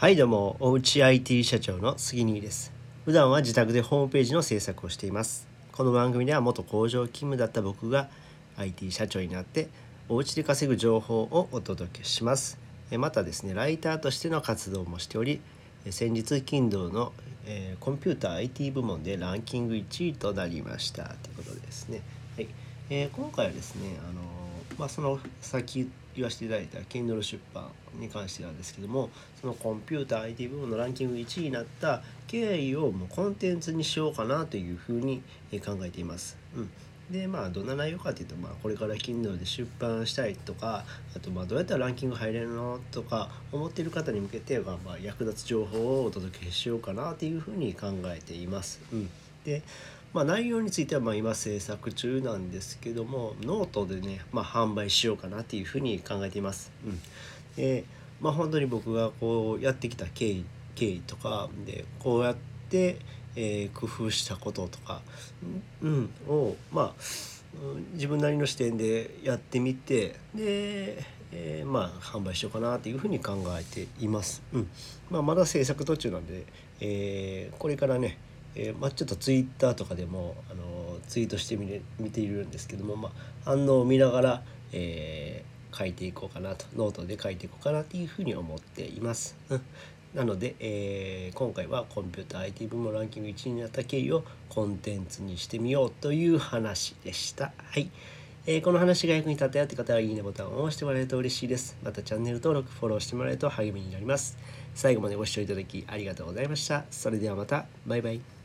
はいどうもおうち IT 社長の杉兄です。普段は自宅でホームページの制作をしています。この番組では元工場勤務だった僕が IT 社長になってお家で稼ぐ情報をお届けします。またですねライターとしての活動もしており先日 Kindle の、えー、コンピューター IT 部門でランキング1位となりました。ということですね、はい。えー、今回はですねあのまあ、その先言わせていただいた Kindle 出版に関してなんですけどもそのコンピューター IT 部門のランキング1位になった経緯をもうコンテンツにしようかなというふうに考えています。うんでまあどんな内容かっていうと、まあ、これから Kindle で出版したいとかあとまあどうやったらランキング入れるのとか思ってる方に向けて、まあ、役立つ情報をお届けしようかなというふうに考えています。うん、でまあ、内容についてはまあ今制作中なんですけどもノートでね、まあ、販売しようかなっていうふうに考えています。うん、でまあ本当に僕がこうやってきた経緯経緯とかでこうやって、えー、工夫したこととか、うん、をまあ自分なりの視点でやってみてで、えー、まあ販売しようかなっていうふうに考えています。うんまあ、まだ制作途中なんで、えー、これからねえー、まあ、ちょっとツイッターとかでも、あのツイートしてみれ見ているんですけども、まあ、反応を見ながら、えー、書いていこうかなとノートで書いていこうかなというふうに思っています。なので、えー、今回はコンピューター IT 部門ランキング1位になった経緯をコンテンツにしてみようという話でした。はい。えー、この話が役に立ったよって方はいいねボタンを押してもらえると嬉しいです。またチャンネル登録、フォローしてもらえると励みになります。最後までご視聴いただきありがとうございました。それではまた。バイバイ。